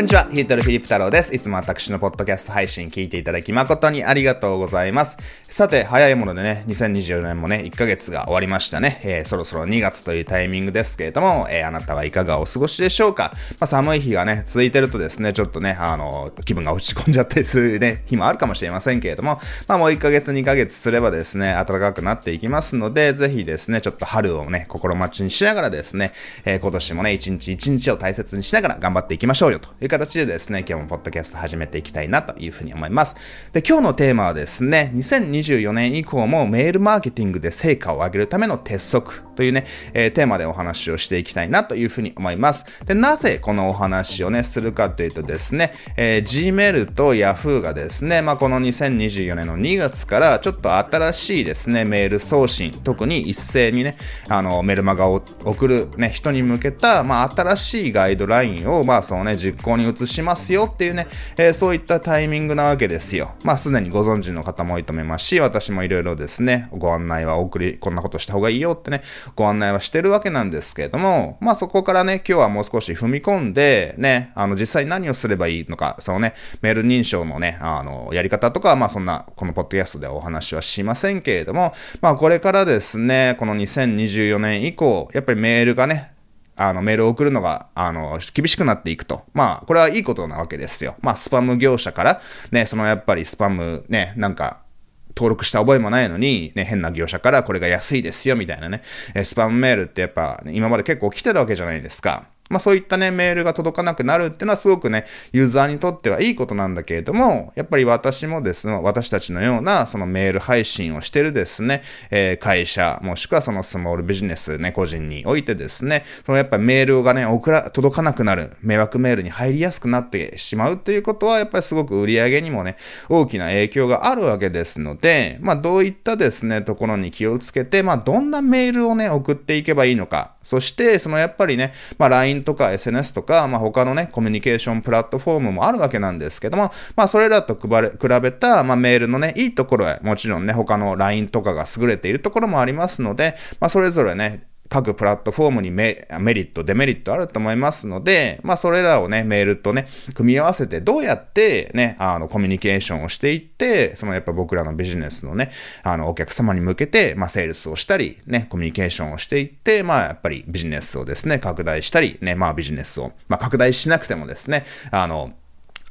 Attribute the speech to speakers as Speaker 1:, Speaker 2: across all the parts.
Speaker 1: こんにちは、ヒートルフィリップ太郎です。いつも私のポッドキャスト配信聞いていただき誠にありがとうございます。さて、早いものでね、2024年もね、1ヶ月が終わりましたね。えー、そろそろ2月というタイミングですけれども、えー、あなたはいかがお過ごしでしょうか？まあ、寒い日がね、続いてるとですね、ちょっとね、あの、気分が落ち込んじゃったりするね、日もあるかもしれませんけれども、まあ、もう1ヶ月、2ヶ月すればですね、暖かくなっていきますので、ぜひですね、ちょっと春をね、心待ちにしながらですね、えー、今年もね、一日一日を大切にしながら頑張っていきましょうよと形でですね、今日もポッドキャスト始めていきたいなというふうに思います。で、今日のテーマはですね、2024年以降もメールマーケティングで成果を上げるための鉄則というね、えー、テーマでお話をしていきたいなというふうに思います。で、なぜこのお話をね、するかというとですね、えー、Gmail と Yahoo がですね、まあ、この2024年の2月からちょっと新しいですね、メール送信、特に一斉にね、あの、メルマガを送るね、人に向けた、まあ、新しいガイドラインを、まあ、そのね、実行に移しますよっていうね、えー、そういったタイミングなわけですよ。まあ、すでにご存知の方も多いと思いますし、私もいろいろですね、ご案内はお送り、こんなことした方がいいよってね、ご案内はしてるわけなんですけれども、まあ、そこからね、今日はもう少し踏み込んで、ね、あの、実際何をすればいいのか、そのね、メール認証のね、あの、やり方とかは、まあ、そんな、このポッドキャストではお話はしませんけれども、まあ、これからですね、この2024年以降、やっぱりメールがね、あの、メールを送るのが、あの、厳しくなっていくと。まあ、これはいいことなわけですよ。まあ、スパム業者から、ね、そのやっぱりスパム、ね、なんか、登録した覚えもないのに、ね、変な業者からこれが安いですよ、みたいなね、スパムメールってやっぱ、今まで結構来てるわけじゃないですか。まあそういったね、メールが届かなくなるっていうのはすごくね、ユーザーにとってはいいことなんだけれども、やっぱり私もですね、私たちのようなそのメール配信をしてるですね、えー、会社、もしくはそのスモールビジネスね、個人においてですね、そのやっぱりメールがね、送ら、届かなくなる、迷惑メールに入りやすくなってしまうっていうことは、やっぱりすごく売り上げにもね、大きな影響があるわけですので、まあどういったですね、ところに気をつけて、まあどんなメールをね、送っていけばいいのか、そして、そのやっぱりね、まあ LINE とか SNS とか、まあ他のね、コミュニケーションプラットフォームもあるわけなんですけども、まあそれらと比べた、まあメールのね、いいところへ、もちろんね、他の LINE とかが優れているところもありますので、まあそれぞれね、各プラットフォームにメリット、デメリットあると思いますので、まあそれらをね、メールとね、組み合わせてどうやってね、あの、コミュニケーションをしていって、そのやっぱ僕らのビジネスのね、あの、お客様に向けて、まあセールスをしたり、ね、コミュニケーションをしていって、まあやっぱりビジネスをですね、拡大したり、ね、まあビジネスを、まあ拡大しなくてもですね、あの、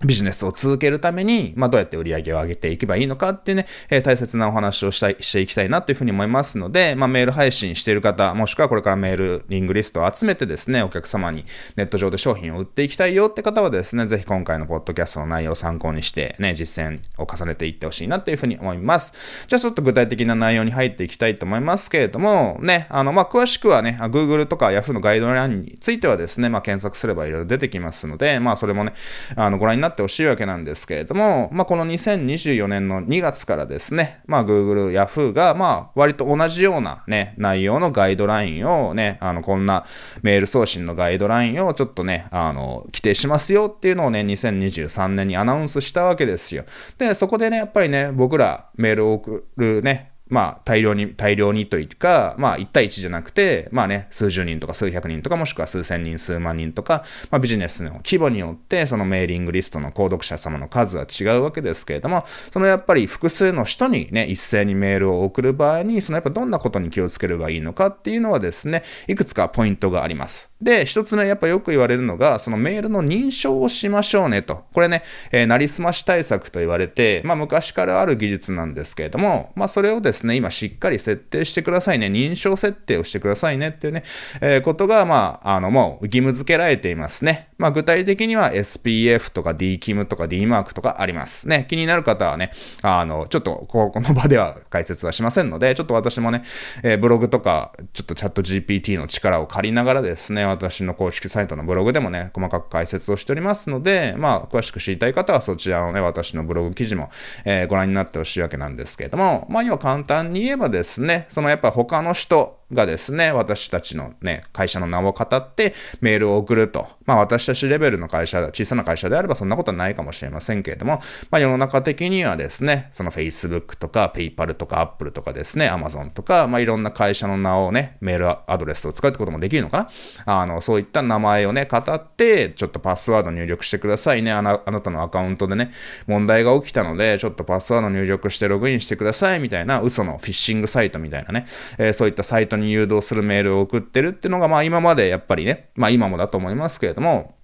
Speaker 1: ビジネスを続けるために、まあ、どうやって売り上げを上げていけばいいのかっていうね、えー、大切なお話をしたい、していきたいなというふうに思いますので、まあ、メール配信している方、もしくはこれからメール、リングリストを集めてですね、お客様にネット上で商品を売っていきたいよって方はですね、ぜひ今回のポッドキャストの内容を参考にして、ね、実践を重ねていってほしいなというふうに思います。じゃあちょっと具体的な内容に入っていきたいと思いますけれども、ね、あの、まあ、詳しくはね、Google とか Yahoo のガイドラインについてはですね、まあ、検索すればいろいろ出てきますので、まあ、それもね、あの、ご覧になってほしいわけなんですけれども、まあ、この2024年の2月からですね、まあ、Google、Yahoo が、まあ、割と同じようなね、内容のガイドラインをね、あの、こんなメール送信のガイドラインをちょっとね、あの、規定しますよっていうのをね、2023年にアナウンスしたわけですよ。で、そこでね、やっぱりね、僕らメールを送るね、まあ、大量に、大量にというか、まあ、1対1じゃなくて、まあね、数十人とか数百人とか、もしくは数千人、数万人とか、まあ、ビジネスの規模によって、そのメーリングリストの購読者様の数は違うわけですけれども、そのやっぱり複数の人にね、一斉にメールを送る場合に、そのやっぱどんなことに気をつければいいのかっていうのはですね、いくつかポイントがあります。で、一つね、やっぱよく言われるのが、そのメールの認証をしましょうねと。これね、えー、なりすまし対策と言われて、まあ昔からある技術なんですけれども、まあそれをですね、ね今しっかり設定してくださいね。認証設定をしてくださいねっていうね、えー、ことが、まあ、あの、もう義務付けられていますね。まあ具体的には SPF とか DKIM とか D マークとかありますね。気になる方はね、あの、ちょっとここの場では解説はしませんので、ちょっと私もね、えー、ブログとか、ちょっとチャット GPT の力を借りながらですね、私の公式サイトのブログでもね、細かく解説をしておりますので、まあ、詳しく知りたい方はそちらのね、私のブログ記事も、えー、ご覧になってほしいわけなんですけれども、まあ、要は簡単に言えばですね、そのやっぱ他の人、がですね、私たちのね、会社の名を語ってメールを送ると。まあ私たちレベルの会社、小さな会社であればそんなことはないかもしれませんけれども、まあ世の中的にはですね、その Facebook とか PayPal とか Apple とかですね、Amazon とか、まあいろんな会社の名をね、メールアドレスを使うってこともできるのかなあの、そういった名前をね、語って、ちょっとパスワード入力してくださいね。あなあなたのアカウントでね、問題が起きたので、ちょっとパスワード入力してログインしてくださいみたいな嘘のフィッシングサイトみたいなね、えー、そういったサイトに誘導するメールを送ってるっていうのが、まあ今までやっぱりね、まあ今もだと思いますけれども、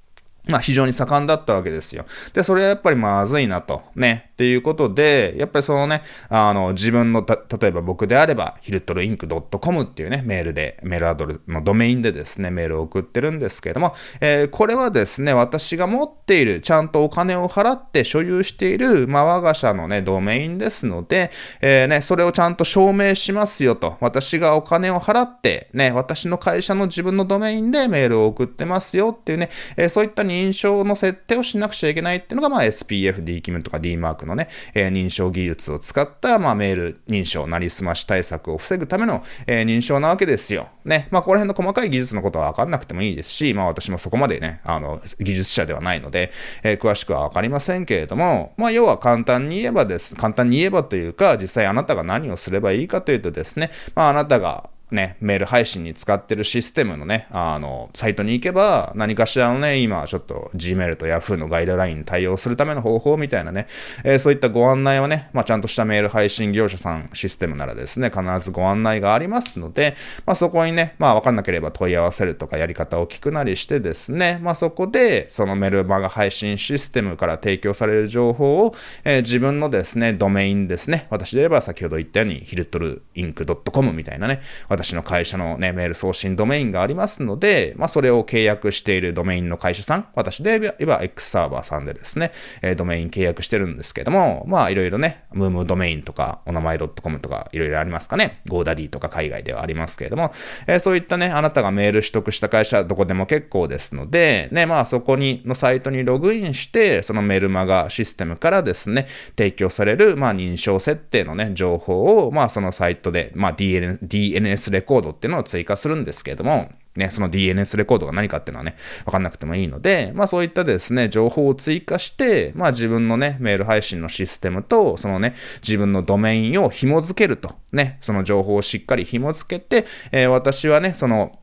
Speaker 1: まあ非常に盛んだったわけですよ。で、それはやっぱりまずいなと。ね。っていうことで、やっぱりそのね、あの、自分のた、例えば僕であれば、ヒルトルインク .com っていうね、メールで、メールアドレスのドメインでですね、メールを送ってるんですけれども、えー、これはですね、私が持っている、ちゃんとお金を払って所有している、まあ我が社のね、ドメインですので、えー、ね、それをちゃんと証明しますよと。私がお金を払って、ね、私の会社の自分のドメインでメールを送ってますよっていうね、えー、そういった認認証の設定をしなくちゃいけないっていうのが、まあ SPF、D キムとか D マークのね、えー、認証技術を使った、まあメール認証、なりすまし対策を防ぐための、えー、認証なわけですよ。ね。まあこの辺の細かい技術のことはわかんなくてもいいですし、まあ私もそこまでね、あの、技術者ではないので、えー、詳しくはわかりませんけれども、まあ要は簡単に言えばです。簡単に言えばというか、実際あなたが何をすればいいかというとですね、まああなたがね、メール配信に使ってるシステムのね、あの、サイトに行けば、何かしらのね、今、ちょっと Gmail と Yahoo のガイドラインに対応するための方法みたいなね、えー、そういったご案内をね、まあ、ちゃんとしたメール配信業者さん、システムならですね、必ずご案内がありますので、まあ、そこにね、まあ、わかんなければ問い合わせるとかやり方を聞くなりしてですね、まあ、そこで、そのメルマガ配信システムから提供される情報を、えー、自分のですね、ドメインですね、私で言えば先ほど言ったように、ヒルトルインク .com みたいなね、私の会社のね、メール送信ドメインがありますので、まあ、それを契約しているドメインの会社さん、私で言えば X サーバーさんでですね、え、ドメイン契約してるんですけども、まあ、いろいろね、ムームドメインとか、お名前 .com とか、いろいろありますかね。GoDaddy とか海外ではありますけれども、え、そういったね、あなたがメール取得した会社、どこでも結構ですので、ね、まあ、そこに、のサイトにログインして、そのメルマガシステムからですね、提供される、まあ、認証設定のね、情報を、まあ、そのサイトで、まあ、DN DNS レコードっていうのを追加するんですけれども、ね、その DNS レコードが何かっていうのはね、わかんなくてもいいので、まあそういったですね、情報を追加して、まあ自分のね、メール配信のシステムと、そのね、自分のドメインを紐付けると、ね、その情報をしっかり紐付けて、えー、私はね、その、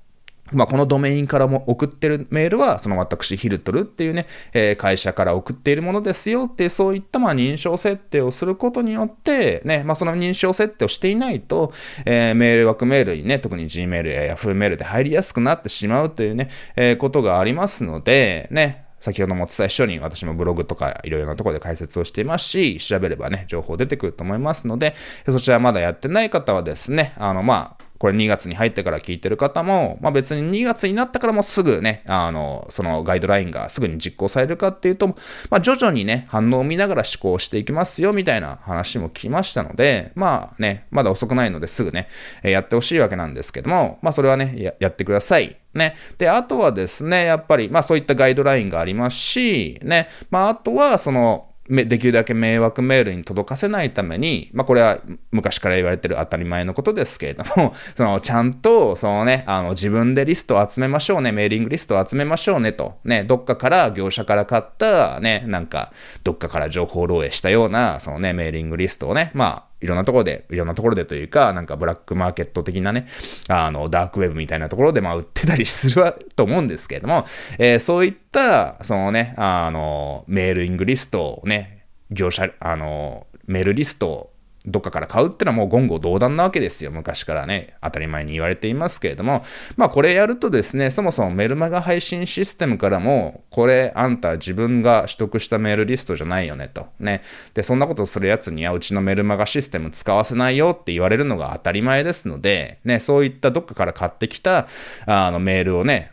Speaker 1: まあ、このドメインからも送ってるメールは、その私、ヒルトルっていうね、えー、会社から送っているものですよって、そういったま認証設定をすることによって、ね、まあ、その認証設定をしていないと、えー、メール枠メールにね、特に Gmail や Yahoo メールで入りやすくなってしまうというね、えー、ことがありますので、ね、先ほどもお伝えしたように、私もブログとかいろいろなところで解説をしていますし、調べればね、情報出てくると思いますので、そちらまだやってない方はですね、あの、まあ、これ2月に入ってから聞いてる方も、まあ別に2月になったからもすぐね、あの、そのガイドラインがすぐに実行されるかっていうと、まあ徐々にね、反応を見ながら試行していきますよみたいな話も聞きましたので、まあね、まだ遅くないのですぐね、やってほしいわけなんですけども、まあそれはね、ややってください。ね。で、あとはですね、やっぱり、まあそういったガイドラインがありますし、ね。まああとは、その、できるだけ迷惑メールに届かせないために、まあこれは昔から言われてる当たり前のことですけれども、そのちゃんと、そのね、あの自分でリストを集めましょうね、メーリングリストを集めましょうねと、ね、どっかから業者から買ったね、なんか、どっかから情報漏洩したような、そのね、メーリングリストをね、まあ、いろんなところで、いろんなところでというか、なんかブラックマーケット的なね、あの、ダークウェブみたいなところで、まあ、売ってたりするわと思うんですけれども、えー、そういった、そのね、あの、メールイングリストをね、業者、あの、メールリストをどっかから買うってのはもう言語道断なわけですよ。昔からね、当たり前に言われていますけれども、まあこれやるとですね、そもそもメルマガ配信システムからも、これあんた自分が取得したメールリストじゃないよねと。ね。で、そんなことするやつにはうちのメルマガシステム使わせないよって言われるのが当たり前ですので、ね、そういったどっかから買ってきた、あのメールをね、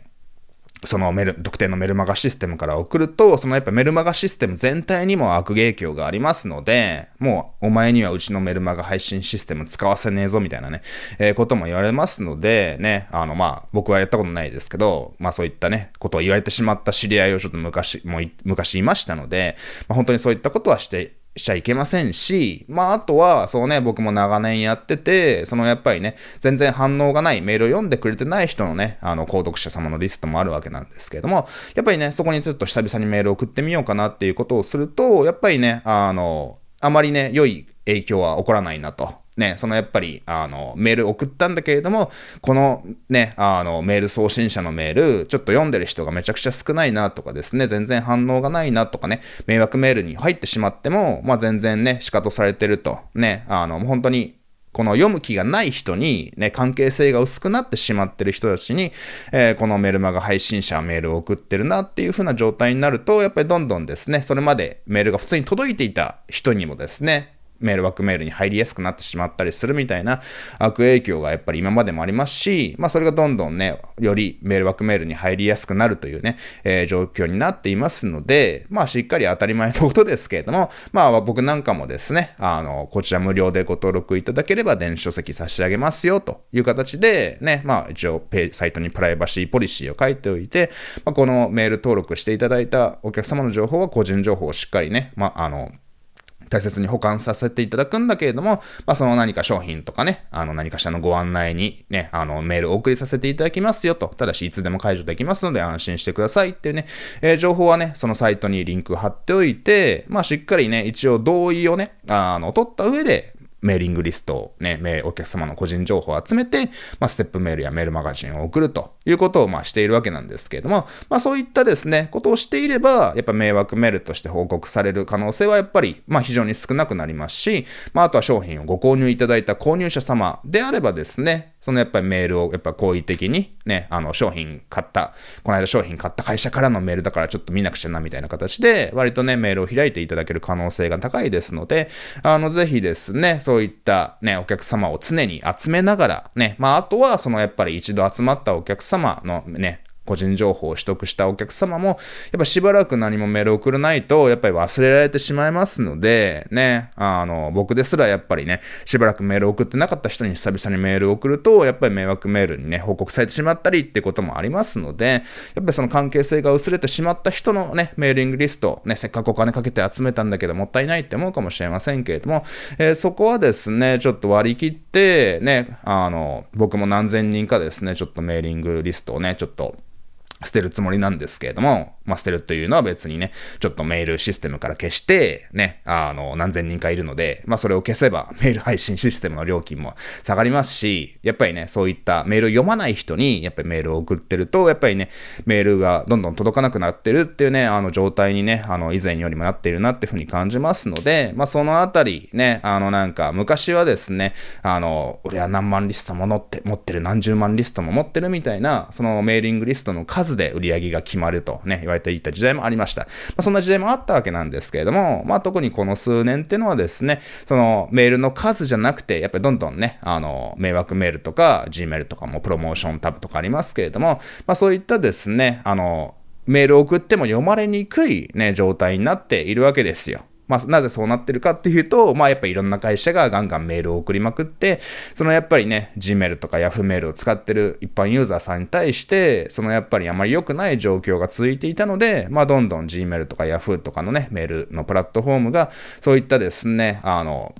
Speaker 1: そのメル、特定のメルマガシステムから送ると、そのやっぱメルマガシステム全体にも悪影響がありますので、もうお前にはうちのメルマガ配信システム使わせねえぞみたいなね、えー、ことも言われますので、ね、あのまあ僕はやったことないですけど、まあそういったね、ことを言われてしまった知り合いをちょっと昔、もう昔いましたので、まあ、本当にそういったことはしてしちゃいけませんし、まあ、あとは、そうね、僕も長年やってて、そのやっぱりね、全然反応がないメールを読んでくれてない人のね、あの、購読者様のリストもあるわけなんですけれども、やっぱりね、そこにちょっと久々にメールを送ってみようかなっていうことをすると、やっぱりね、あの、あまりね、良い影響は起こらないなと。ね、そのやっぱり、あの、メール送ったんだけれども、このね、あの、メール送信者のメール、ちょっと読んでる人がめちゃくちゃ少ないなとかですね、全然反応がないなとかね、迷惑メールに入ってしまっても、まあ全然ね、仕方されてると。ね、あの、本当にこの読む気がない人に、ね、関係性が薄くなってしまってる人たちに、えー、このメルマガ配信者メールを送ってるなっていう風な状態になると、やっぱりどんどんですね、それまでメールが普通に届いていた人にもですね、メール枠メールに入りやすくなってしまったりするみたいな悪影響がやっぱり今までもありますし、まあそれがどんどんね、よりメール枠メールに入りやすくなるというね、えー、状況になっていますので、まあしっかり当たり前のことですけれども、まあ僕なんかもですね、あの、こちら無料でご登録いただければ電子書籍差し上げますよという形でね、まあ一応ペサイトにプライバシーポリシーを書いておいて、まあ、このメール登録していただいたお客様の情報は個人情報をしっかりね、まああの、大切に保管させていただくんだけれども、まあ、その何か商品とかね、あの何かしらのご案内にね、あのメールを送りさせていただきますよと、ただしいつでも解除できますので安心してくださいっていうね、えー、情報はね、そのサイトにリンク貼っておいて、まあ、しっかりね、一応同意をね、あの、取った上で、メーリングリストをね、お客様の個人情報を集めて、まあ、ステップメールやメールマガジンを送るということを、まあ、しているわけなんですけれども、まあ、そういったですね、ことをしていれば、やっぱ迷惑メールとして報告される可能性はやっぱり、まあ、非常に少なくなりますし、まあ、あとは商品をご購入いただいた購入者様であればですね、そのやっぱりメールをやっぱ好意的にね、あの商品買った、この間商品買った会社からのメールだからちょっと見なくちゃなみたいな形で、割とね、メールを開いていただける可能性が高いですので、あの、ぜひですね、そういったね、お客様を常に集めながら、ね、まあ、あとはそのやっぱり一度集まったお客様のね、個人情報を取得したお客様も、やっぱしばらく何もメール送らないと、やっぱり忘れられてしまいますので、ね、あの、僕ですらやっぱりね、しばらくメール送ってなかった人に久々にメール送ると、やっぱり迷惑メールにね、報告されてしまったりってこともありますので、やっぱりその関係性が薄れてしまった人のね、メーリングリスト、ね、せっかくお金かけて集めたんだけどもったいないって思うかもしれませんけれども、えー、そこはですね、ちょっと割り切って、ね、あの、僕も何千人かですね、ちょっとメーリングリストをね、ちょっと捨てるつもりなんですけれども、まあ、捨てるというのは別にね、ちょっとメールシステムから消して、ね、あの、何千人かいるので、まあ、それを消せばメール配信システムの料金も下がりますし、やっぱりね、そういったメールを読まない人に、やっぱりメールを送ってると、やっぱりね、メールがどんどん届かなくなってるっていうね、あの状態にね、あの、以前よりもなっているなっていうふうに感じますので、まあ、そのあたりね、あの、なんか、昔はですね、あの、俺は何万リストも持って、持ってる、何十万リストも持ってるみたいな、そのメーリングリストの数数で売り上げが決まるとね、言われていた時代もありました。まあ、そんな時代もあったわけなんですけれども、まあ特にこの数年っていうのはですね、そのメールの数じゃなくて、やっぱりどんどんね、あの、迷惑メールとか Gmail とかもプロモーションタブとかありますけれども、まあそういったですね、あの、メールを送っても読まれにくいね、状態になっているわけですよ。まあ、なぜそうなってるかっていうと、まあ、やっぱいろんな会社がガンガンメールを送りまくって、そのやっぱりね、Gmail とか Yahoo メールを使ってる一般ユーザーさんに対して、そのやっぱりあまり良くない状況が続いていたので、まあ、どんどん Gmail とか Yahoo とかのね、メールのプラットフォームが、そういったですね、あの、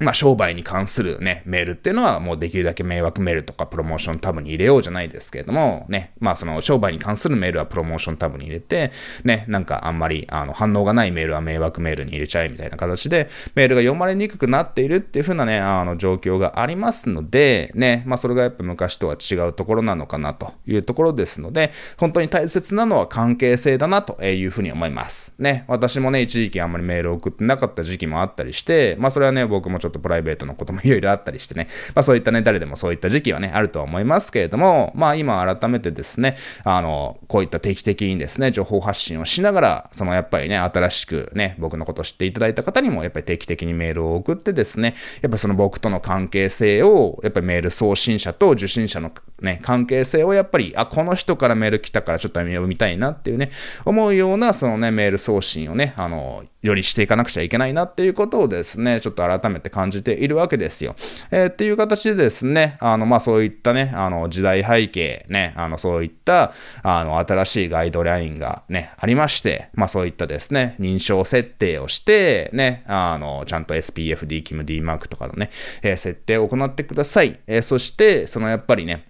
Speaker 1: まあ、商売に関するね、メールっていうのはもうできるだけ迷惑メールとかプロモーションタブに入れようじゃないですけれども、ね、まあその商売に関するメールはプロモーションタブに入れて、ね、なんかあんまりあの反応がないメールは迷惑メールに入れちゃえみたいな形で、メールが読まれにくくなっているっていう風なね、あの状況がありますので、ね、まあそれがやっぱ昔とは違うところなのかなというところですので、本当に大切なのは関係性だなというふうに思います。ね、私もね、一時期あんまりメールを送ってなかった時期もあったりして、まあそれはね、僕もちょっとっとプライベートのこともいろいろあったりしてね、まあそういったね、誰でもそういった時期はね、あるとは思いますけれども、まあ今改めてですね、あの、こういった定期的にですね、情報発信をしながら、そのやっぱりね、新しくね、僕のことを知っていただいた方にも、やっぱり定期的にメールを送ってですね、やっぱその僕との関係性を、やっぱりメール送信者と受信者のね、関係性をやっぱり、あ、この人からメール来たからちょっと読みたいなっていうね、思うような、そのね、メール送信をね、あの、よりしていかなくちゃいけないなっていうことをですね、ちょっと改めて感じているわけですよ。えー、っていう形でですね、あの、まあ、そういったね、あの、時代背景、ね、あの、そういった、あの、新しいガイドラインがね、ありまして、まあ、そういったですね、認証設定をして、ね、あの、ちゃんと SPF、DKIM、DMARC とかのね、えー、設定を行ってください。えー、そして、そのやっぱりね、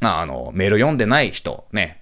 Speaker 1: あの、メール読んでない人、ね、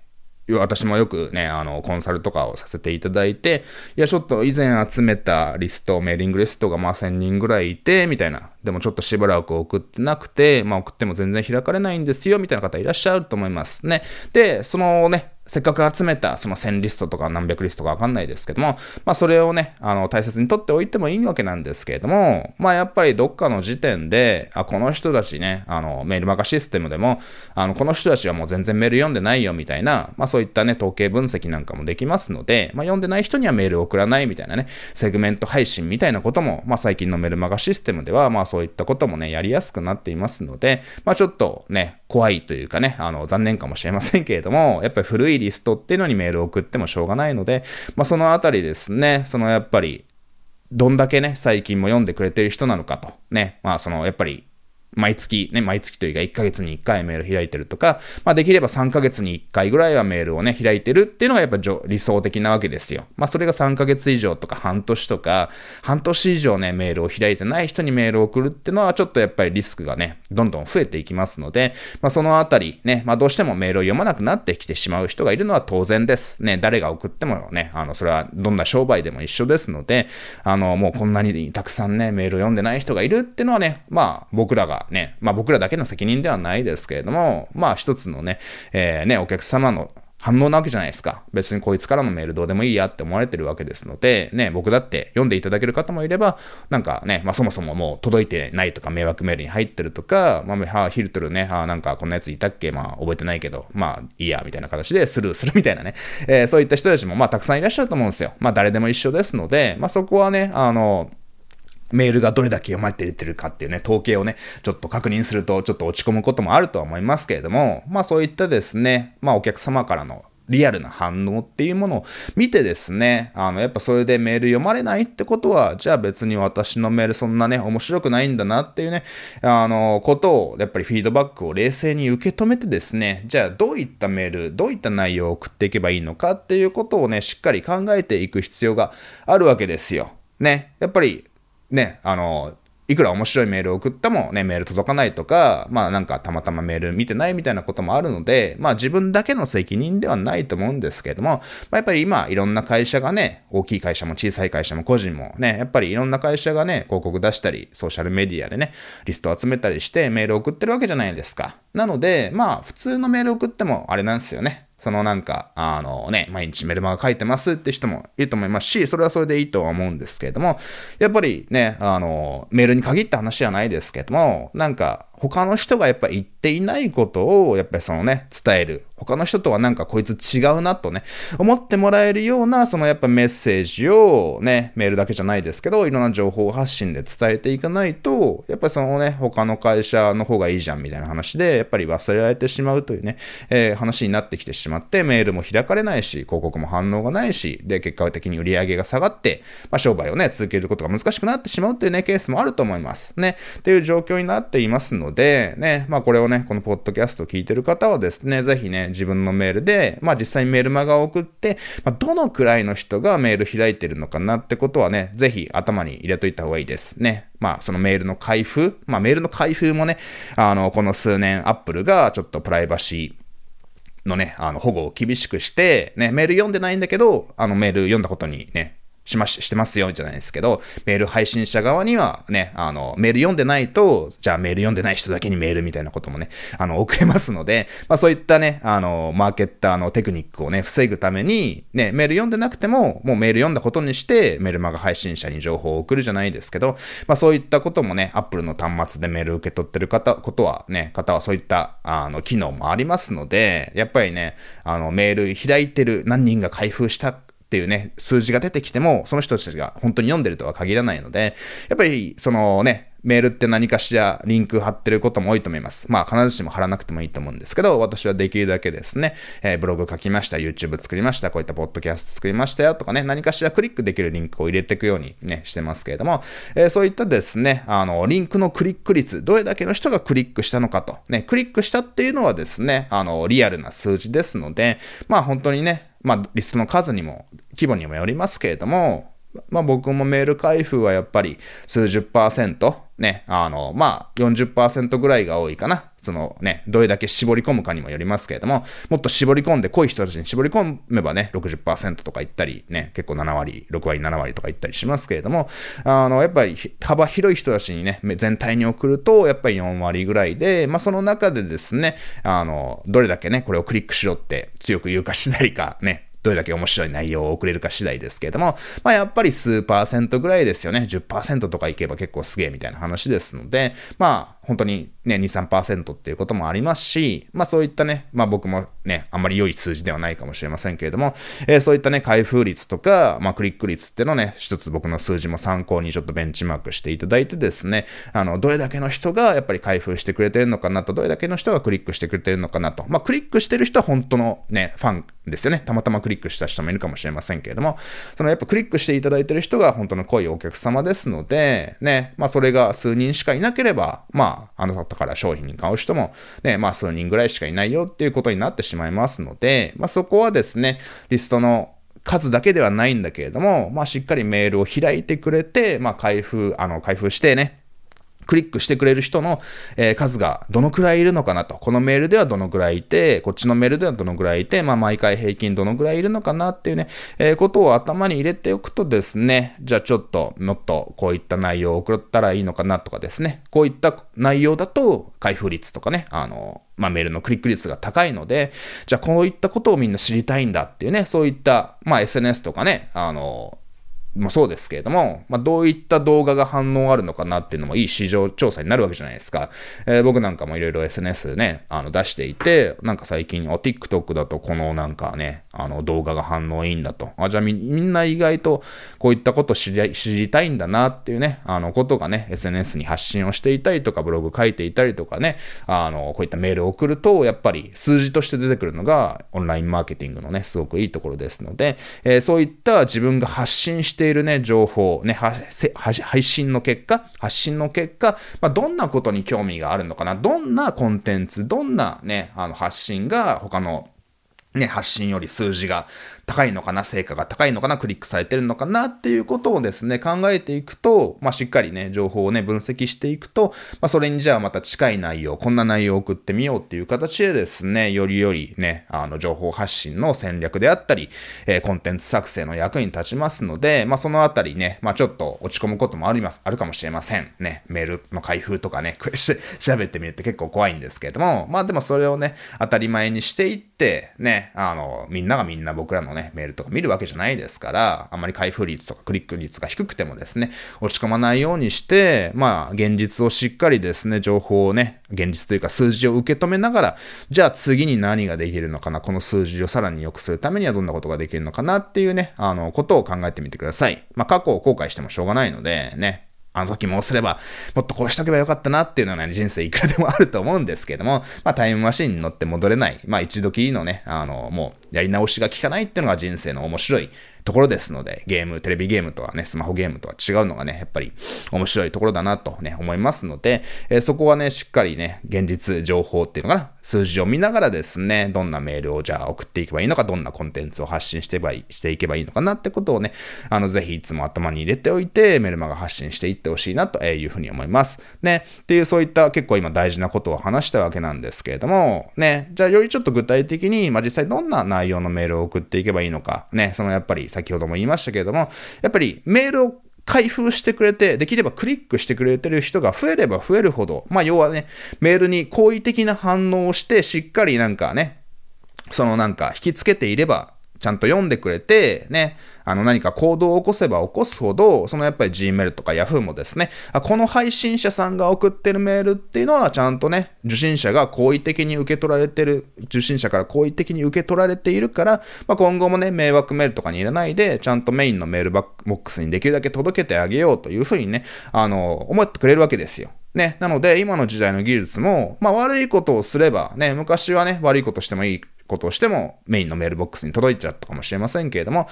Speaker 1: 私もよくね、あの、コンサルとかをさせていただいて、いや、ちょっと以前集めたリスト、メーリングリストがまあ1000人ぐらいいて、みたいな。でもちょっとしばらく送ってなくて、まあ送っても全然開かれないんですよ、みたいな方いらっしゃると思いますね。で、そのね、せっかく集めたその1000リストとか何百リストかわかんないですけども、まあそれをね、あの大切に取っておいてもいいわけなんですけれども、まあやっぱりどっかの時点で、あ、この人たちね、あのメールマガシステムでも、あのこの人たちはもう全然メール読んでないよみたいな、まあそういったね、統計分析なんかもできますので、まあ読んでない人にはメールを送らないみたいなね、セグメント配信みたいなことも、まあ最近のメルマガシステムでは、まあそういったこともね、やりやすくなっていますので、まあちょっとね、怖いというかね、あの残念かもしれませんけれども、やっぱり古いリストっていうのにメールを送ってもしょうがないので、まあ、そのあたりですね、そのやっぱり、どんだけね、最近も読んでくれてる人なのかと。ね、まあその、やっぱり、毎月、ね、毎月というか1ヶ月に1回メール開いてるとか、まあできれば3ヶ月に1回ぐらいはメールをね、開いてるっていうのがやっぱ理想的なわけですよ。まあそれが3ヶ月以上とか半年とか、半年以上ね、メールを開いてない人にメールを送るっていうのはちょっとやっぱりリスクがね、どんどん増えていきますので、まあそのあたりね、まあどうしてもメールを読まなくなってきてしまう人がいるのは当然です。ね、誰が送ってもね、あの、それはどんな商売でも一緒ですので、あの、もうこんなにたくさんね、メールを読んでない人がいるっていうのはね、まあ僕らがね、まあ僕らだけの責任ではないですけれども、まあ一つのね、えー、ね、お客様の反応なわけじゃないですか。別にこいつからのメールどうでもいいやって思われてるわけですので、ね、僕だって読んでいただける方もいれば、なんかね、まあそもそももう届いてないとか迷惑メールに入ってるとか、まあ、はヒルトルね、あなんかこんなやついたっけまあ覚えてないけど、まあいいや、みたいな形でスルーするみたいなね、えー、そういった人たちもまあたくさんいらっしゃると思うんですよ。まあ誰でも一緒ですので、まあそこはね、あの、メールがどれだけ読まれてるかっていうね、統計をね、ちょっと確認するとちょっと落ち込むこともあるとは思いますけれども、まあそういったですね、まあお客様からのリアルな反応っていうものを見てですね、あの、やっぱそれでメール読まれないってことは、じゃあ別に私のメールそんなね、面白くないんだなっていうね、あの、ことを、やっぱりフィードバックを冷静に受け止めてですね、じゃあどういったメール、どういった内容を送っていけばいいのかっていうことをね、しっかり考えていく必要があるわけですよ。ね。やっぱりね、あの、いくら面白いメールを送ってもね、メール届かないとか、まあなんかたまたまメール見てないみたいなこともあるので、まあ自分だけの責任ではないと思うんですけれども、まあやっぱり今いろんな会社がね、大きい会社も小さい会社も個人もね、やっぱりいろんな会社がね、広告出したり、ソーシャルメディアでね、リストを集めたりしてメールを送ってるわけじゃないですか。なので、まあ普通のメール送ってもあれなんですよね。そのなんか、あのね、毎日メルマガ書いてますって人もいると思いますし、それはそれでいいとは思うんですけれども、やっぱりね、あの、メールに限った話じゃないですけども、なんか、他の人がやっぱ言っていないことを、やっぱりそのね、伝える。他の人とはなんかこいつ違うなとね、思ってもらえるような、そのやっぱメッセージをね、メールだけじゃないですけど、いろんな情報発信で伝えていかないと、やっぱりそのね、他の会社の方がいいじゃんみたいな話で、やっぱり忘れられてしまうというね、えー、話になってきてしまって、メールも開かれないし、広告も反応がないし、で、結果的に売り上げが下がって、まあ商売をね、続けることが難しくなってしまうっていうね、ケースもあると思います。ね。っていう状況になっていますので、のでね、まあこれをね、このポッドキャスト聞いてる方はですね、ぜひね、自分のメールで、まあ実際にメールマガを送って、まあ、どのくらいの人がメール開いてるのかなってことはね、ぜひ頭に入れといた方がいいですね。まあそのメールの開封、まあメールの開封もね、あの、この数年アップルがちょっとプライバシーのね、あの、保護を厳しくして、ね、メール読んでないんだけど、あのメール読んだことにね、しまし、してますよ、じゃないですけど、メール配信者側にはね、あの、メール読んでないと、じゃあメール読んでない人だけにメールみたいなこともね、あの、送れますので、まあそういったね、あの、マーケッターのテクニックをね、防ぐために、ね、メール読んでなくても、もうメール読んだことにして、メルマガ配信者に情報を送るじゃないですけど、まあそういったこともね、アップルの端末でメール受け取ってる方、ことはね、方はそういった、あの、機能もありますので、やっぱりね、あの、メール開いてる何人が開封したっていうね、数字が出てきても、その人たちが本当に読んでるとは限らないので、やっぱり、そのね、メールって何かしらリンク貼ってることも多いと思います。まあ必ずしも貼らなくてもいいと思うんですけど、私はできるだけですね、えー、ブログ書きました、YouTube 作りました、こういったポッドキャスト作りましたよとかね、何かしらクリックできるリンクを入れていくようにね、してますけれども、えー、そういったですね、あの、リンクのクリック率、どれだけの人がクリックしたのかと、ね、クリックしたっていうのはですね、あの、リアルな数字ですので、まあ本当にね、まあリストの数にも、規模にもよりますけれども、まあ僕もメール開封はやっぱり数十パーセント、ね、あの、まあ40%ぐらいが多いかな。そのね、どれだけ絞り込むかにもよりますけれども、もっと絞り込んで濃い人たちに絞り込めばね、60%とかいったり、ね、結構7割、6割、7割とかいったりしますけれども、あの、やっぱり幅広い人たちにね、全体に送ると、やっぱり4割ぐらいで、まあその中でですね、あの、どれだけね、これをクリックしろって強く言うかしないか、ね、どれだけ面白い内容を送れるか次第ですけれども、まあやっぱり数パーセントぐらいですよね。10%とかいけば結構すげえみたいな話ですので、まあ本当にね、2、3%っていうこともありますし、まあそういったね、まあ僕もね、あんまり良い数字ではないかもしれませんけれども、えー、そういったね、開封率とか、まあクリック率っていうのをね、一つ僕の数字も参考にちょっとベンチマークしていただいてですね、あの、どれだけの人がやっぱり開封してくれてるのかなと、どれだけの人がクリックしてくれてるのかなと、まあクリックしてる人は本当のね、ファンですよね。たまたまクリックした人もいるかもしれませんけれども、そのやっぱクリックしていただいてる人が本当の濃いお客様ですので、ね、まあそれが数人しかいなければ、まあ、あの方から商品に買う人も、ね、まあ数人ぐらいしかいないよっていうことになってしまいますので、まあそこはですね、リストの数だけではないんだけれども、まあしっかりメールを開いてくれて、まあ開封、あの、開封してね、クリックしてくれる人の、え、数がどのくらいいるのかなと。このメールではどのくらいいて、こっちのメールではどのくらいいて、まあ毎回平均どのくらいいるのかなっていうね、えー、ことを頭に入れておくとですね、じゃあちょっともっとこういった内容を送ったらいいのかなとかですね、こういった内容だと開封率とかね、あの、まあメールのクリック率が高いので、じゃあこういったことをみんな知りたいんだっていうね、そういった、まあ SNS とかね、あの、もそうですけれども、まあ、どういった動画が反応あるのかなっていうのもいい市場調査になるわけじゃないですか。えー、僕なんかもいろいろ SNS ね、あの出していて、なんか最近、あ、TikTok だとこのなんかね、あの動画が反応いいんだと。あ、じゃあみんな意外とこういったこと知り知りたいんだなっていうね、あのことがね、SNS に発信をしていたりとか、ブログ書いていたりとかね、あの、こういったメールを送ると、やっぱり数字として出てくるのがオンラインマーケティングのね、すごくいいところですので、えー、そういった自分が発信してているね、情報、ね、配信の結果、発信の結果、まあ、どんなことに興味があるのかな、どんなコンテンツ、どんなね、あの発信が他のね、発信より数字が高いのかな、成果が高いのかな、クリックされてるのかなっていうことをですね、考えていくと、まあ、しっかりね、情報をね、分析していくと、まあ、それにじゃあまた近い内容、こんな内容を送ってみようっていう形でですね、よりよりね、あの、情報発信の戦略であったり、えー、コンテンツ作成の役に立ちますので、まあ、そのあたりね、まあ、ちょっと落ち込むこともあります、あるかもしれません。ね、メールの開封とかね、調べてみるって結構怖いんですけれども、まあ、でもそれをね、当たり前にしていって、ってね、あの、みんながみんな僕らのね、メールとか見るわけじゃないですから、あまり開封率とかクリック率が低くてもですね、落ち込まないようにして、まあ、現実をしっかりですね、情報をね、現実というか数字を受け止めながら、じゃあ次に何ができるのかな、この数字をさらに良くするためにはどんなことができるのかなっていうね、あの、ことを考えてみてください。まあ、過去を後悔してもしょうがないので、ね、あの時もすれば、もっとこうしとけばよかったなっていうのはね、人生いくらでもあると思うんですけども、まあタイムマシンに乗って戻れない、まあ一度きりのね、あの、もうやり直しが効かないっていうのが人生の面白いところですので、ゲーム、テレビゲームとはね、スマホゲームとは違うのがね、やっぱり面白いところだなとね、思いますので、えー、そこはね、しっかりね、現実情報っていうのかな、数字を見ながらですね、どんなメールをじゃあ送っていけばいいのか、どんなコンテンツを発信してばいしていけばいいのかなってことをね、あの、ぜひいつも頭に入れておいて、メルマガ発信していってほしいなというふうに思います。ね、っていうそういった結構今大事なことを話したわけなんですけれども、ね、じゃあよりちょっと具体的に、まあ、実際どんな内容のメールを送っていけばいいのか、ね、そのやっぱり先ほども言いましたけれども、やっぱりメールを開封してくれて、できればクリックしてくれてる人が増えれば増えるほど、まあ要はね、メールに好意的な反応をして、しっかりなんかね、そのなんか引きつけていれば、ちゃんと読んでくれて、ね、あの何か行動を起こせば起こすほど、そのやっぱり Gmail とか Yahoo もですね、あこの配信者さんが送ってるメールっていうのはちゃんとね、受信者が好意的に受け取られてる、受信者から好意的に受け取られているから、まあ、今後もね、迷惑メールとかに入れないで、ちゃんとメインのメールボックスにできるだけ届けてあげようというふうにね、あの、思ってくれるわけですよ。ね。なので、今の時代の技術も、まあ悪いことをすれば、ね、昔はね、悪いことしてもいいことをしてもメインのメールボックスに届いちゃったかもしれませんけれども、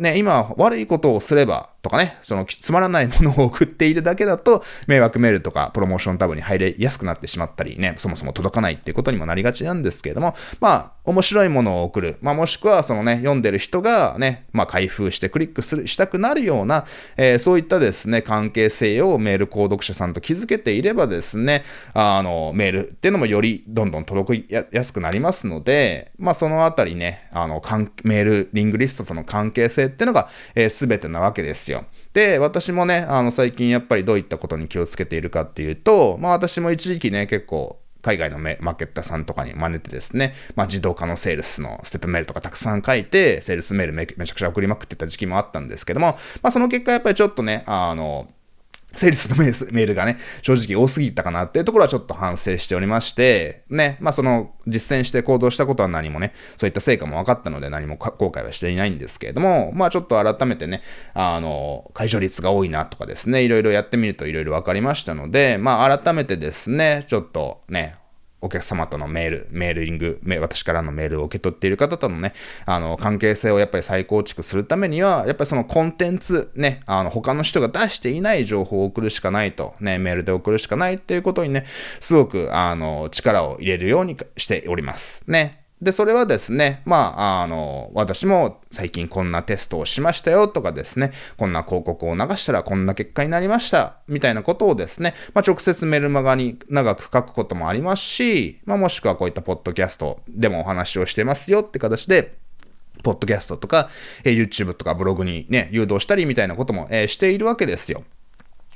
Speaker 1: ね、今悪いことをすればとかね、そのつまらないものを送っているだけだと、迷惑メールとかプロモーションタブに入れやすくなってしまったりね、そもそも届かないっていうことにもなりがちなんですけれども、まあ、面白いものを送る。まあ、もしくはそのね、読んでる人がね、まあ、開封してクリックする、したくなるような、えー、そういったですね、関係性をメール購読者さんと築けていればですね、あの、メールっていうのもよりどんどん届きやすくなりますので、まあ、そのあたりね、あの、メール、リングリストとの関係性っていうのが、えー、全てなわけですよ。で、私もね、あの、最近やっぱりどういったことに気をつけているかっていうと、まあ私も一時期ね、結構、海外のマーケッターさんとかに真似てですね、まあ、自動化のセールスのステップメールとかたくさん書いて、セールスメールめちゃくちゃ送りまくってた時期もあったんですけども、まあ、その結果やっぱりちょっとね、あの、セールスのメールがね、正直多すぎたかなっていうところはちょっと反省しておりまして、ね、まあその実践して行動したことは何もね、そういった成果も分かったので何も後悔はしていないんですけれども、まあちょっと改めてね、あの、解除率が多いなとかですね、いろいろやってみるといろいろ分かりましたので、まあ改めてですね、ちょっとね、お客様とのメール、メールリング、私からのメールを受け取っている方とのね、あの、関係性をやっぱり再構築するためには、やっぱりそのコンテンツ、ね、あの、他の人が出していない情報を送るしかないと、ね、メールで送るしかないっていうことにね、すごく、あの、力を入れるようにしております。ね。で、それはですね、まあ、あの、私も最近こんなテストをしましたよとかですね、こんな広告を流したらこんな結果になりました、みたいなことをですね、まあ、直接メルマガに長く書くこともありますし、まあ、もしくはこういったポッドキャストでもお話をしてますよって形で、ポッドキャストとか、え YouTube とかブログにね、誘導したりみたいなことも、えー、しているわけですよ。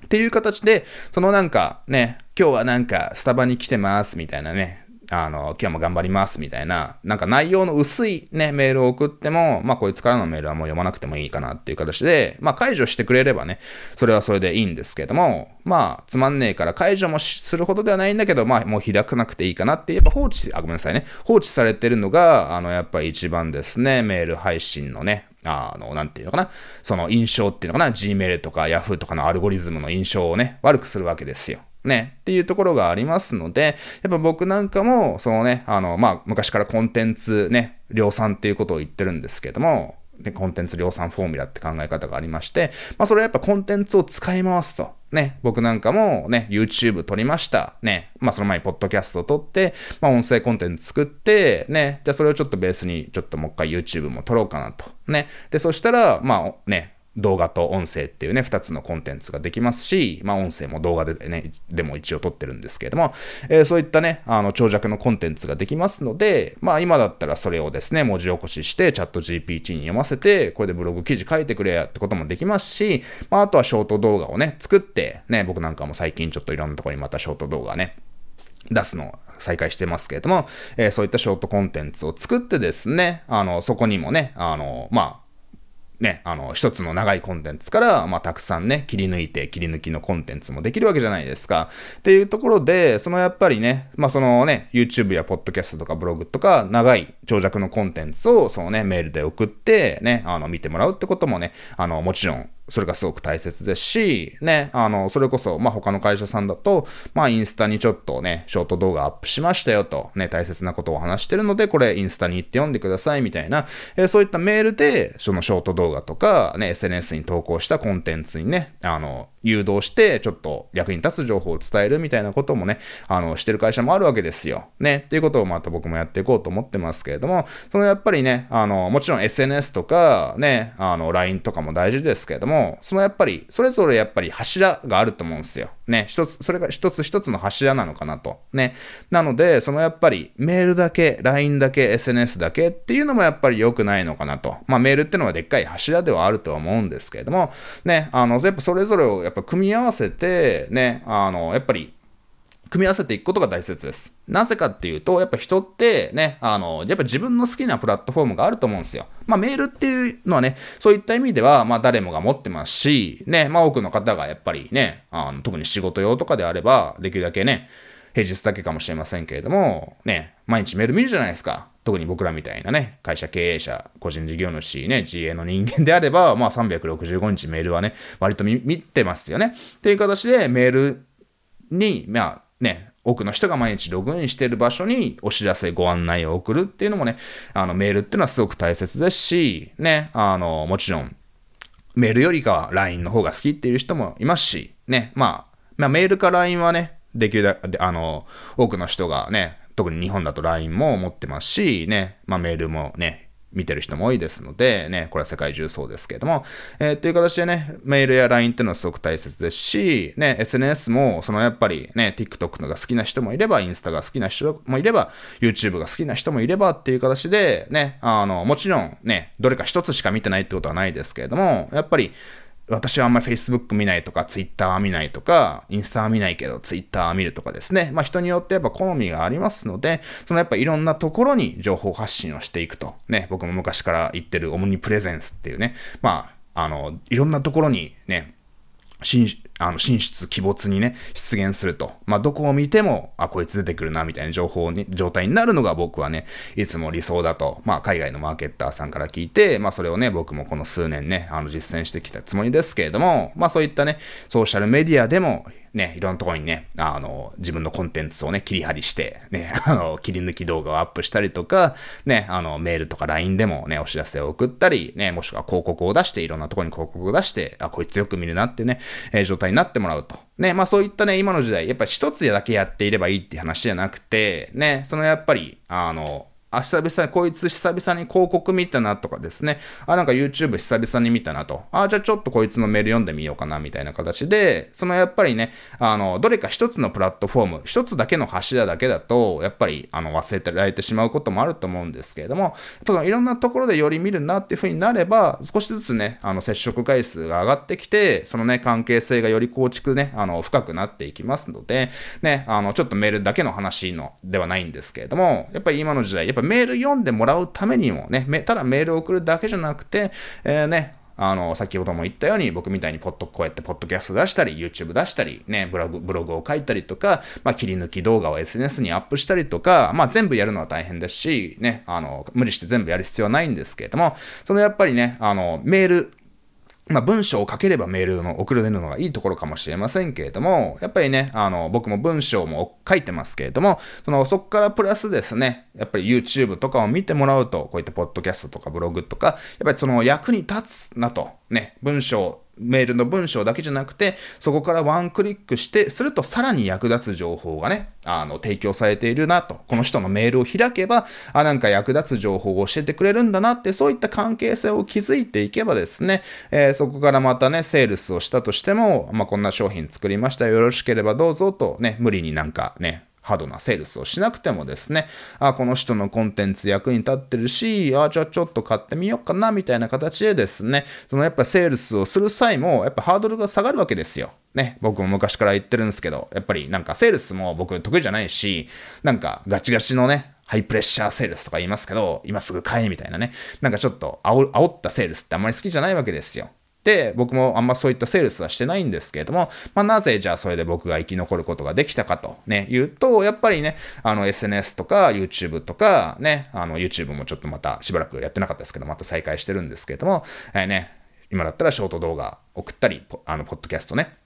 Speaker 1: っていう形で、そのなんかね、今日はなんかスタバに来てますみたいなね、あの、今日も頑張りますみたいな、なんか内容の薄いね、メールを送っても、まあこいつからのメールはもう読まなくてもいいかなっていう形で、まあ解除してくれればね、それはそれでいいんですけども、まあつまんねえから解除もするほどではないんだけど、まあもう開かなくていいかなって、やっぱ放置、あ、ごめんなさいね、放置されてるのが、あの、やっぱり一番ですね、メール配信のね、あの、なんていうのかな、その印象っていうのかな、Gmail とか Yahoo とかのアルゴリズムの印象をね、悪くするわけですよ。ね、っていうところがありますので、やっぱ僕なんかも、そのね、あの、まあ、昔からコンテンツね、量産っていうことを言ってるんですけども、で、コンテンツ量産フォーミュラって考え方がありまして、まあそれはやっぱコンテンツを使い回すと。ね、僕なんかもね、YouTube 撮りました。ね、まあその前にポッドキャスト撮って、まあ音声コンテンツ作って、ね、じゃあそれをちょっとベースにちょっともう一回 YouTube も撮ろうかなと。ね、で、そしたら、まあね、動画と音声っていうね、二つのコンテンツができますし、まあ音声も動画でね、でも一応撮ってるんですけれども、えー、そういったね、あの、長尺のコンテンツができますので、まあ今だったらそれをですね、文字起こししてチャット GPT に読ませて、これでブログ記事書いてくれやってこともできますし、まああとはショート動画をね、作って、ね、僕なんかも最近ちょっといろんなところにまたショート動画ね、出すのを再開してますけれども、えー、そういったショートコンテンツを作ってですね、あの、そこにもね、あの、まあ、ね、あの、一つの長いコンテンツから、まあ、たくさんね、切り抜いて、切り抜きのコンテンツもできるわけじゃないですか。っていうところで、そのやっぱりね、まあ、そのね、YouTube や Podcast とかブログとか、長い長尺のコンテンツを、そのね、メールで送って、ね、あの、見てもらうってこともね、あの、もちろん、それがすごく大切ですし、ね、あの、それこそ、まあ、他の会社さんだと、まあ、インスタにちょっとね、ショート動画アップしましたよと、ね、大切なことを話してるので、これインスタに行って読んでくださいみたいな、えー、そういったメールで、そのショート動画とか、ね、SNS に投稿したコンテンツにね、あの、誘導して、ちょっと役に立つ情報を伝えるみたいなこともね、あの、してる会社もあるわけですよ。ね、っていうことをまた僕もやっていこうと思ってますけれども、そのやっぱりね、あの、もちろん SNS とか、ね、あの、LINE とかも大事ですけれども、そのやっぱり、それぞれやっぱり柱があると思うんですよ。ね、一つ、それが一つ一つの柱なのかなと。ね。なので、そのやっぱりメールだけ、LINE だけ、SNS だけっていうのもやっぱり良くないのかなと。まあメールってのはでっかい柱ではあるとは思うんですけれども、ね、あの、やっぱそれぞれをやっぱ組み合わせて、ね、あの、やっぱり組み合わせていくことが大切です。なぜかっていうと、やっぱ人ってね、あの、やっぱ自分の好きなプラットフォームがあると思うんですよ。まあメールっていうのはね、そういった意味では、まあ誰もが持ってますし、ね、まあ多くの方がやっぱりね、あの特に仕事用とかであれば、できるだけね、平日だけかもしれませんけれども、ね、毎日メール見るじゃないですか。特に僕らみたいなね、会社経営者、個人事業主、ね、自営の人間であれば、まあ365日メールはね、割と見てますよね。っていう形でメールに、まあね、多くの人が毎日ログインしている場所にお知らせ、ご案内を送るっていうのもね、あの、メールっていうのはすごく大切ですし、ね、あの、もちろん、メールよりかは LINE の方が好きっていう人もいますし、ね、まあ、まあ、メールか LINE はね、できるだけ、あの、多くの人がね、特に日本だと LINE も持ってますし、ね、まあメールもね、見てる人も多いですので、ね、これは世界中そうですけれども、えー、っていう形でね、メールや LINE っていうのはすごく大切ですし、ね、SNS も、そのやっぱりね、TikTok のが好きな人もいれば、インスタが好きな人もいれば、YouTube が好きな人もいればっていう形で、ね、あの、もちろんね、どれか一つしか見てないってことはないですけれども、やっぱり、私はあんまり Facebook 見ないとか、Twitter は見ないとか、インスタは見ないけど、Twitter は見るとかですね。まあ人によってやっぱ好みがありますので、そのやっぱいろんなところに情報発信をしていくと。ね、僕も昔から言ってるオムニプレゼンスっていうね、まあ、あの、いろんなところにね、進あの進出、鬼没にね、出現すると。まあ、どこを見ても、あ、こいつ出てくるな、みたいな情報に、状態になるのが僕はね、いつも理想だと、まあ、海外のマーケッターさんから聞いて、まあ、それをね、僕もこの数年ね、あの、実践してきたつもりですけれども、まあ、そういったね、ソーシャルメディアでも、ね、いろんなところにね、あの、自分のコンテンツをね、切り張りして、ね、あの、切り抜き動画をアップしたりとか、ね、あの、メールとか LINE でもね、お知らせを送ったり、ね、もしくは広告を出して、いろんなところに広告を出して、あ、こいつよく見るなってね、えー、状態になってもらうと。ね、まあそういったね、今の時代、やっぱり一つだけやっていればいいって話じゃなくて、ね、そのやっぱり、あの、あ、久々に、こいつ久々に広告見たなとかですね。あ、なんか YouTube 久々に見たなと。あ、じゃあちょっとこいつのメール読んでみようかなみたいな形で、そのやっぱりね、あの、どれか一つのプラットフォーム、一つだけの柱だけだと、やっぱり、あの、忘れてられてしまうこともあると思うんですけれども、いろんなところでより見るなっていう風になれば、少しずつね、あの、接触回数が上がってきて、そのね、関係性がより構築ね、あの、深くなっていきますので、ね、あの、ちょっとメールだけの話のではないんですけれども、やっぱり今の時代、ぱメール読んでもらうためにもね、ただメール送るだけじゃなくて、えー、ね、あの、先ほども言ったように、僕みたいにポッド、こうやってポッドキャスト出したり、YouTube 出したり、ね、ブログ、ブログを書いたりとか、まあ、切り抜き動画を SNS にアップしたりとか、まあ、全部やるのは大変ですし、ね、あの、無理して全部やる必要はないんですけれども、そのやっぱりね、あの、メール、まあ、文章を書ければメールの送れるのがいいところかもしれませんけれども、やっぱりね、あの、僕も文章も書いてますけれども、その、そこからプラスですね、やっぱり YouTube とかを見てもらうと、こういったポッドキャストとかブログとか、やっぱりその役に立つなと、ね、文章、メールの文章だけじゃなくて、そこからワンクリックして、するとさらに役立つ情報がね、あの、提供されているなと。この人のメールを開けば、あ、なんか役立つ情報を教えてくれるんだなって、そういった関係性を築いていけばですね、えー、そこからまたね、セールスをしたとしても、まあ、こんな商品作りました。よろしければどうぞとね、無理になんかね、ハードなセールスをしなくてもですね、あ、この人のコンテンツ役に立ってるし、あ、じゃあちょっと買ってみようかな、みたいな形でですね、そのやっぱセールスをする際も、やっぱハードルが下がるわけですよ。ね、僕も昔から言ってるんですけど、やっぱりなんかセールスも僕得意じゃないし、なんかガチガチのね、ハイプレッシャーセールスとか言いますけど、今すぐ買えみたいなね。なんかちょっと煽煽ったセールスってあんまり好きじゃないわけですよ。で、僕もあんまそういったセールスはしてないんですけれども、まあ、なぜじゃあそれで僕が生き残ることができたかとね、言うと、やっぱりね、あの SNS とか YouTube とかね、あの YouTube もちょっとまたしばらくやってなかったですけど、また再開してるんですけれども、えー、ね、今だったらショート動画送ったり、あの、ポッドキャストね、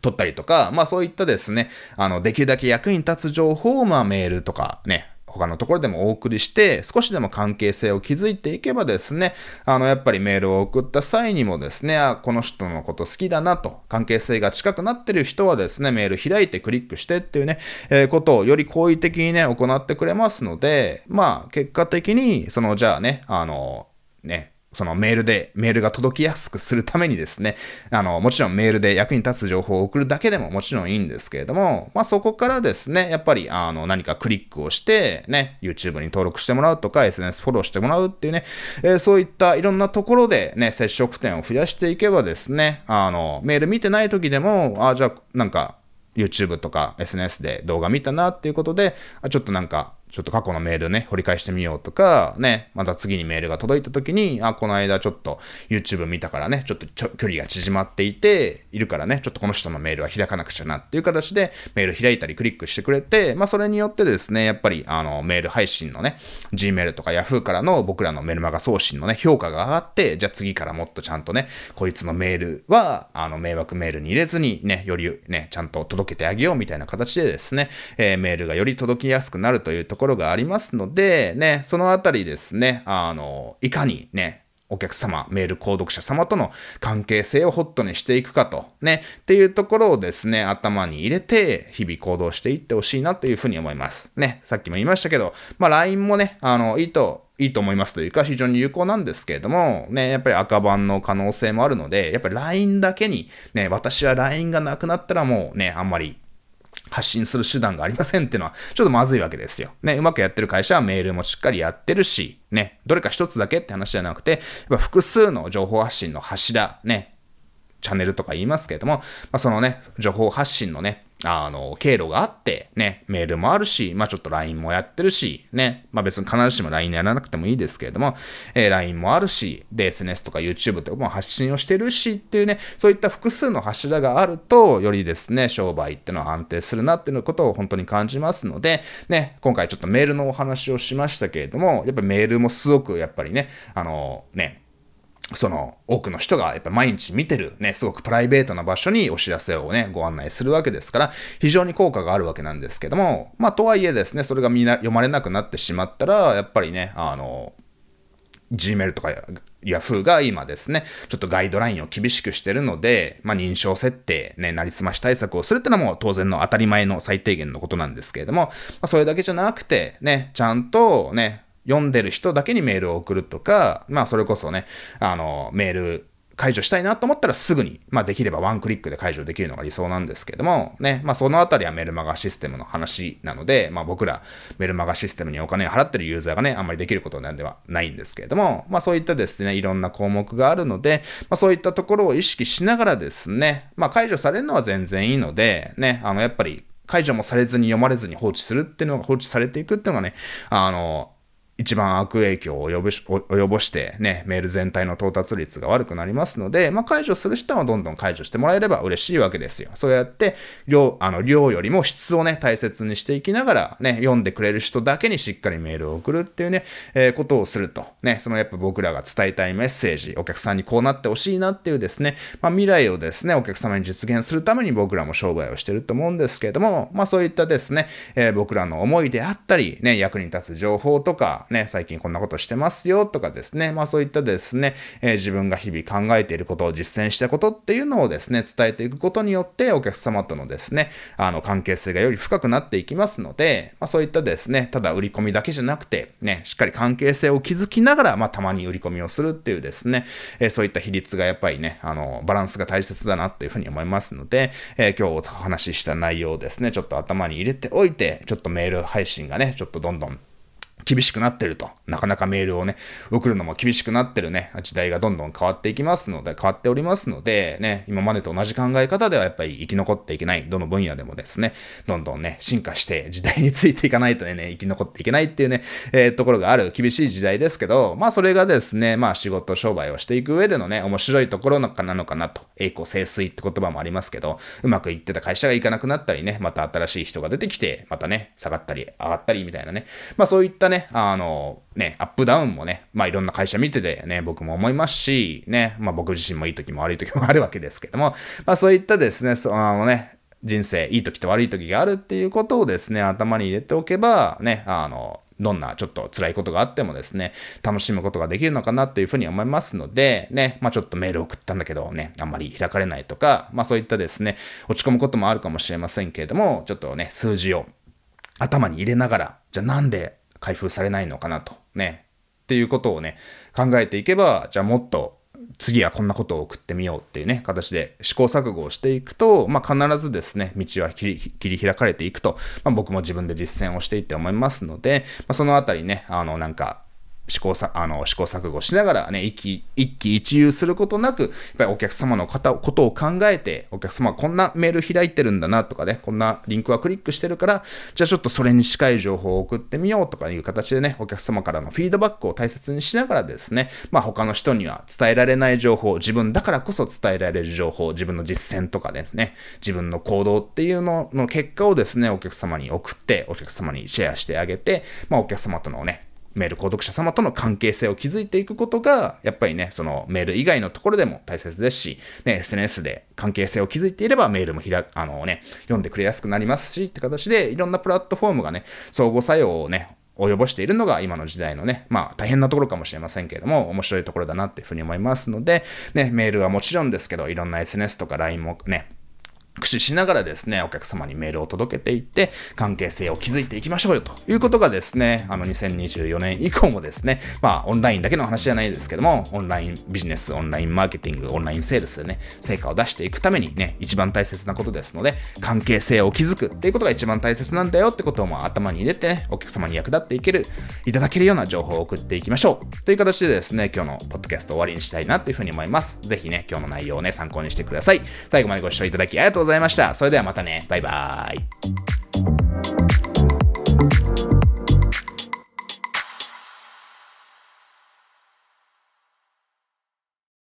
Speaker 1: 撮ったりとか、まあそういったですね、あの、できるだけ役に立つ情報を、まあメールとかね、他のところでもお送りして、少しでも関係性を築いていけばですね、あの、やっぱりメールを送った際にもですね、あ、この人のこと好きだなと、関係性が近くなってる人はですね、メール開いてクリックしてっていうね、えー、ことをより好意的にね、行ってくれますので、まあ、結果的に、その、じゃあね、あの、ね、そのメールで、メールが届きやすくするためにですね、あの、もちろんメールで役に立つ情報を送るだけでももちろんいいんですけれども、まあそこからですね、やっぱり、あの、何かクリックをして、ね、YouTube に登録してもらうとか、SNS フォローしてもらうっていうね、えー、そういったいろんなところでね、接触点を増やしていけばですね、あの、メール見てない時でも、あ、じゃあ、なんか、YouTube とか SNS で動画見たなっていうことで、あちょっとなんか、ちょっと過去のメールね、掘り返してみようとか、ね、また次にメールが届いた時に、あ、この間ちょっと YouTube 見たからね、ちょっと距離が縮まっていて、いるからね、ちょっとこの人のメールは開かなくちゃなっていう形で、メール開いたりクリックしてくれて、まあそれによってですね、やっぱりあの、メール配信のね、Gmail とか Yahoo からの僕らのメルマガ送信のね、評価が上がって、じゃあ次からもっとちゃんとね、こいつのメールは、あの、迷惑メールに入れずにね、よりね、ちゃんと届けてあげようみたいな形でですね、えー、メールがより届きやすくなるというところがありますので、ね、そのあたりですね、あの、いかにね、お客様、メール購読者様との関係性をホットにしていくかと、ね、っていうところをですね、頭に入れて、日々行動していってほしいなというふうに思います。ね、さっきも言いましたけど、まあ LINE もね、あの、いいと、いいと思いますというか、非常に有効なんですけれども、ね、やっぱり赤番の可能性もあるので、やっぱり LINE だけに、ね、私は LINE がなくなったらもうね、あんまり発信する手段がありませんっていうのは、ちょっとまずいわけですよ。ね、うまくやってる会社はメールもしっかりやってるし、ね、どれか一つだけって話じゃなくて、やっぱ複数の情報発信の柱、ね、チャンネルとか言いますけれども、まあ、そのね、情報発信のね、あの、経路があって、ね、メールもあるし、まあちょっと LINE もやってるし、ね、まあ別に必ずしも LINE やらなくてもいいですけれども、えー、LINE もあるし、で、SNS とか YouTube とかも発信をしてるしっていうね、そういった複数の柱があると、よりですね、商売ってのは安定するなっていうことを本当に感じますので、ね、今回ちょっとメールのお話をしましたけれども、やっぱメールもすごくやっぱりね、あの、ね、その多くの人がやっぱ毎日見てるね、すごくプライベートな場所にお知らせをね、ご案内するわけですから、非常に効果があるわけなんですけども、まあとはいえですね、それがみんな読まれなくなってしまったら、やっぱりね、あの、Gmail とか Yahoo が今ですね、ちょっとガイドラインを厳しくしてるので、まあ認証設定、ね、なりすまし対策をするってのはもう当然の当たり前の最低限のことなんですけれども、まあそれだけじゃなくて、ね、ちゃんとね、読んでる人だけにメールを送るとか、まあそれこそね、あの、メール解除したいなと思ったらすぐに、まあできればワンクリックで解除できるのが理想なんですけども、ね、まあそのあたりはメルマガシステムの話なので、まあ僕らメルマガシステムにお金を払ってるユーザーがね、あんまりできることなんではないんですけれども、まあそういったですね、いろんな項目があるので、まあそういったところを意識しながらですね、まあ解除されるのは全然いいので、ね、あのやっぱり解除もされずに読まれずに放置するっていうのが放置されていくっていうのがね、あの、一番悪影響を及ぼし及ぼしてね、メール全体の到達率が悪くなりますので、まあ、解除する人はどんどん解除してもらえれば嬉しいわけですよ。そうやって、量、あの、量よりも質をね、大切にしていきながら、ね、読んでくれる人だけにしっかりメールを送るっていうね、えー、ことをすると。ね、そのやっぱ僕らが伝えたいメッセージ、お客さんにこうなってほしいなっていうですね、まあ、未来をですね、お客様に実現するために僕らも商売をしてると思うんですけれども、まあ、そういったですね、えー、僕らの思いであったり、ね、役に立つ情報とか、ね、最近こんなことしてますよとかですね、まあそういったですね、えー、自分が日々考えていることを実践したことっていうのをですね、伝えていくことによってお客様とのですね、あの関係性がより深くなっていきますので、まあそういったですね、ただ売り込みだけじゃなくて、ね、しっかり関係性を築きながら、まあたまに売り込みをするっていうですね、えー、そういった比率がやっぱりね、あの、バランスが大切だなっていうふうに思いますので、えー、今日お話しした内容をですね、ちょっと頭に入れておいて、ちょっとメール配信がね、ちょっとどんどん厳しくなってると。なかなかメールをね、送るのも厳しくなってるね、時代がどんどん変わっていきますので、変わっておりますので、ね、今までと同じ考え方ではやっぱり生き残っていけない、どの分野でもですね、どんどんね、進化して時代についていかないとね、生き残っていけないっていうね、えー、ところがある。厳しい時代ですけど、まあそれがですね、まあ仕事、商売をしていく上でのね、面白いところなのかなと、栄光清水って言葉もありますけど、うまくいってた会社がいかなくなったりね、また新しい人が出てきて、またね、下がったり上がったりみたいなね、まあそういったね、あの、ね、アップダウンもね、まあいろんな会社見ててね、僕も思いますし、ね、まあ僕自身もいい時も悪い時もあるわけですけども、まあそういったですね、そのね、人生、いい時と悪い時があるっていうことをですね、頭に入れておけば、ね、あの、どんなちょっと辛いことがあってもですね、楽しむことができるのかなっていうふうに思いますので、ね、まあちょっとメール送ったんだけどね、あんまり開かれないとか、まあそういったですね、落ち込むこともあるかもしれませんけれども、ちょっとね、数字を頭に入れながら、じゃあなんで開封されないのかなと、ね。っていうことをね、考えていけば、じゃあもっと次はこんなことを送ってみようっていうね、形で試行錯誤をしていくと、まあ、必ずですね、道は切り開かれていくと、まあ、僕も自分で実践をしていって思いますので、まあ、そのあたりね、あの、なんか、試行さ、あの、試行錯誤しながらね、一気、一喜一憂することなく、やっぱりお客様の方、ことを考えて、お客様はこんなメール開いてるんだなとかね、こんなリンクはクリックしてるから、じゃあちょっとそれに近い情報を送ってみようとかいう形でね、お客様からのフィードバックを大切にしながらですね、まあ他の人には伝えられない情報、自分だからこそ伝えられる情報、自分の実践とかですね、自分の行動っていうのの結果をですね、お客様に送って、お客様にシェアしてあげて、まあお客様とのね、メール購読者様との関係性を築いていくことが、やっぱりね、そのメール以外のところでも大切ですし、ね、SNS で関係性を築いていればメールも開あのね、読んでくれやすくなりますし、って形で、いろんなプラットフォームがね、相互作用をね、及ぼしているのが今の時代のね、まあ大変なところかもしれませんけれども、面白いところだなっていうふうに思いますので、ね、メールはもちろんですけど、いろんな SNS とか LINE もね、駆使しながらですね、お客様にメールを届けていって、関係性を築いていきましょうよということがですね、あの2024年以降もですね、まあオンラインだけの話じゃないですけども、オンラインビジネス、オンラインマーケティング、オンラインセールスでね、成果を出していくためにね、一番大切なことですので、関係性を築くっていうことが一番大切なんだよってことをも頭に入れてね、お客様に役立っていける、いただけるような情報を送っていきましょう。という形でですね、今日のポッドキャスト終わりにしたいなっていうふうに思います。ぜひね、今日の内容をね、参考にしてください。最後までご視聴いただきありがとうございました。それではまたね。バイバーイ。